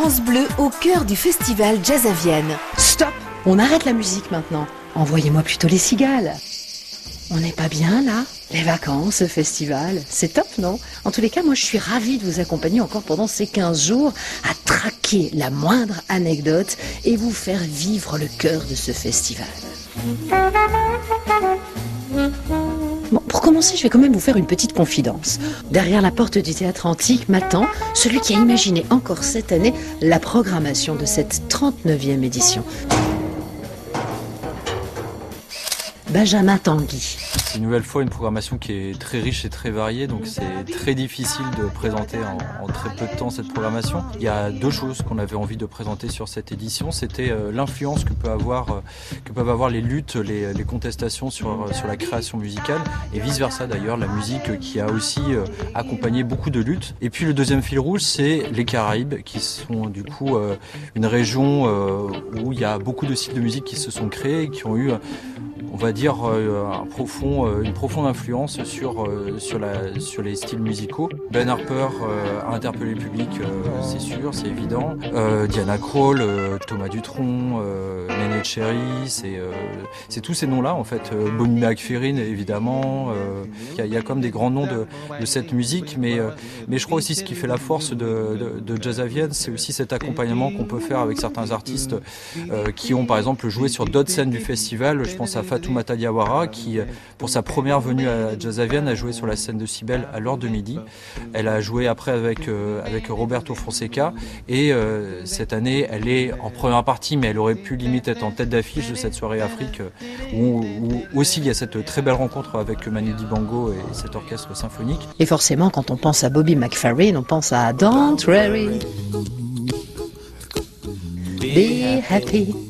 France Bleu au cœur du festival Jazz à Vienne. Stop On arrête la musique maintenant. Envoyez-moi plutôt les cigales. On n'est pas bien là? Les vacances, le festival, c'est top, non? En tous les cas, moi je suis ravie de vous accompagner encore pendant ces 15 jours à traquer la moindre anecdote et vous faire vivre le cœur de ce festival. Pour commencer, je vais quand même vous faire une petite confidence. Derrière la porte du théâtre antique m'attend celui qui a imaginé encore cette année la programmation de cette 39e édition. Benjamin Tanguy. C'est une nouvelle fois une programmation qui est très riche et très variée, donc c'est très difficile de présenter en, très peu de temps cette programmation. Il y a deux choses qu'on avait envie de présenter sur cette édition. C'était euh, l'influence euh, que peuvent avoir les luttes, les, contestations sur, euh, sur la création musicale, et vice-versa d'ailleurs, la musique qui a aussi accompagné beaucoup de luttes. Et puis le deuxième fil rouge, c'est les Caraïbes, qui sont du coup une région où il y a beaucoup de styles de musique qui se sont créés, qui ont eu on va dire, euh, un profond, euh, une profonde influence sur, euh, sur, la, sur les styles musicaux. Ben Harper a interpellé le public, c'est sûr, c'est évident. Diana Krall, Thomas Dutronc, Nene Cherry, c'est tous ces noms-là, en fait. Bonnie McFerrin, évidemment. Il y, a comme des grands noms de, de cette musique, mais, mais je crois aussi ce qui fait la force de, de, Jazz à Vienne, c'est aussi cet accompagnement qu'on peut faire avec certains artistes qui ont, par exemple, joué sur d'autres scènes du festival. Je pense à Fatoumata Diawara qui, pour sa première venue à Jazzavienne, a joué sur la scène de Cybelle à l'heure de midi. Elle a joué après avec, euh, avec Roberto Fonseca et euh, cette année, elle est en première partie, mais elle aurait pu limite être en tête d'affiche de cette soirée Afrique euh, où, aussi il y a cette très belle rencontre avec Manu Dibango et cet orchestre symphonique. Et forcément, quand on pense à Bobby McFerrin, on pense à Don't Worry. Be happy.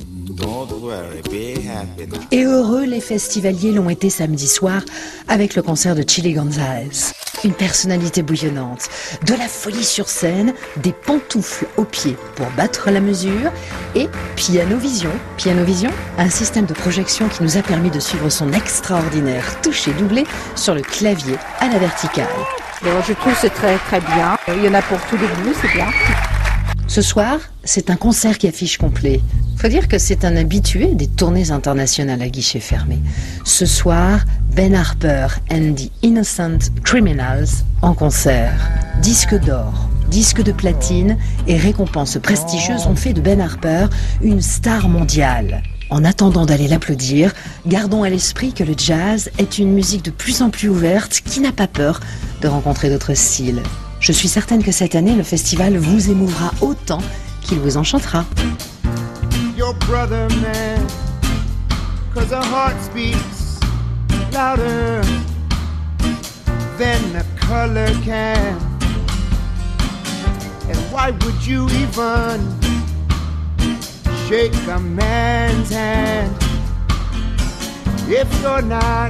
Et heureux, les festivaliers l'ont été samedi soir avec le concert de Chili Gonzalez. Une personnalité bouillonnante, de la folie sur scène, des pantoufles aux pieds pour battre la mesure et Piano Vision. Piano Vision, un système de projection qui nous a permis de suivre son extraordinaire toucher doublé sur le clavier à la verticale. je trouve c'est très très bien. Il y en a pour tous les goûts, c'est bien. Ce soir, c'est un concert qui affiche complet. Faut dire que c'est un habitué des tournées internationales à guichet fermé. Ce soir, Ben Harper and the Innocent Criminals en concert. Disque d'or, disque de platine et récompenses prestigieuses ont fait de Ben Harper une star mondiale. En attendant d'aller l'applaudir, gardons à l'esprit que le jazz est une musique de plus en plus ouverte qui n'a pas peur de rencontrer d'autres styles. Je suis certaine que cette année, le festival vous émouvra autant qu'il vous enchantera. Your brother, man, cause a heart speaks louder than the color can. And why would you even shake a man's hand if you're not?